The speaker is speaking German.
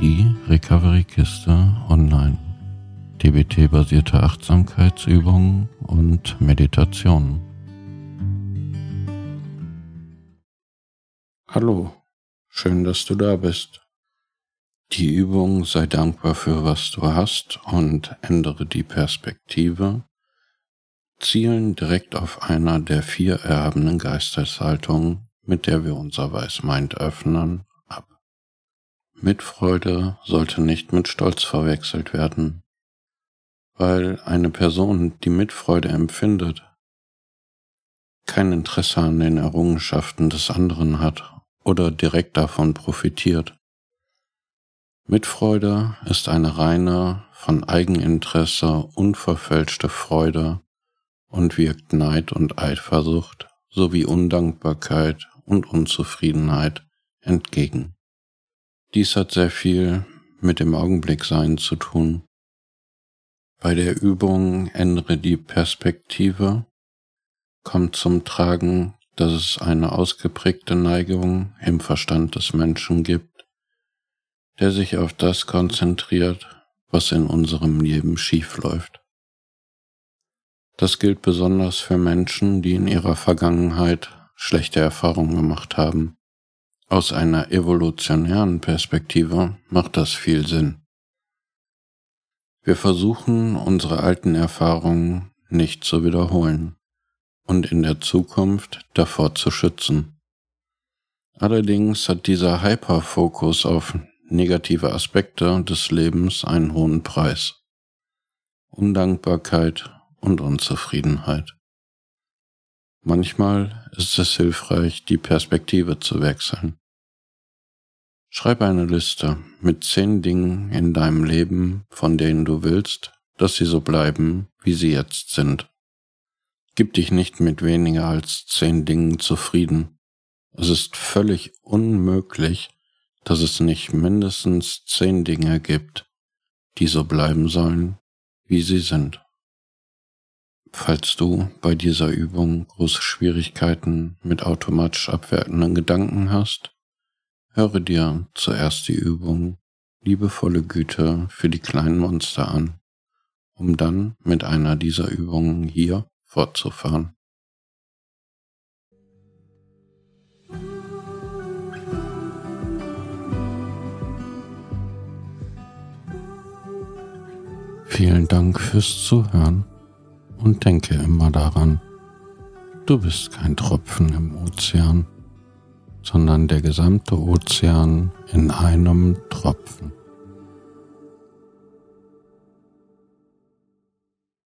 die Recovery-Kiste online. DBT-basierte Achtsamkeitsübungen und Meditationen. Hallo, schön, dass du da bist. Die Übung sei dankbar für was du hast und ändere die Perspektive zielen direkt auf einer der vier erhabenen Geisteshaltungen, mit der wir unser Weißmind öffnen. Mitfreude sollte nicht mit Stolz verwechselt werden, weil eine Person, die Mitfreude empfindet, kein Interesse an den Errungenschaften des anderen hat oder direkt davon profitiert. Mitfreude ist eine reine, von Eigeninteresse unverfälschte Freude und wirkt Neid und Eifersucht sowie Undankbarkeit und Unzufriedenheit entgegen. Dies hat sehr viel mit dem Augenblicksein zu tun. Bei der Übung ändere die Perspektive kommt zum Tragen, dass es eine ausgeprägte Neigung im Verstand des Menschen gibt, der sich auf das konzentriert, was in unserem Leben schiefläuft. Das gilt besonders für Menschen, die in ihrer Vergangenheit schlechte Erfahrungen gemacht haben. Aus einer evolutionären Perspektive macht das viel Sinn. Wir versuchen, unsere alten Erfahrungen nicht zu wiederholen und in der Zukunft davor zu schützen. Allerdings hat dieser Hyperfokus auf negative Aspekte des Lebens einen hohen Preis. Undankbarkeit und Unzufriedenheit. Manchmal ist es hilfreich, die Perspektive zu wechseln. Schreib eine Liste mit zehn Dingen in deinem Leben, von denen du willst, dass sie so bleiben, wie sie jetzt sind. Gib dich nicht mit weniger als zehn Dingen zufrieden. Es ist völlig unmöglich, dass es nicht mindestens zehn Dinge gibt, die so bleiben sollen, wie sie sind. Falls du bei dieser Übung große Schwierigkeiten mit automatisch abwertenden Gedanken hast, höre dir zuerst die Übung liebevolle Güte für die kleinen Monster an, um dann mit einer dieser Übungen hier fortzufahren. Vielen Dank fürs Zuhören und denke immer daran, du bist kein Tropfen im Ozean, sondern der gesamte Ozean in einem Tropfen.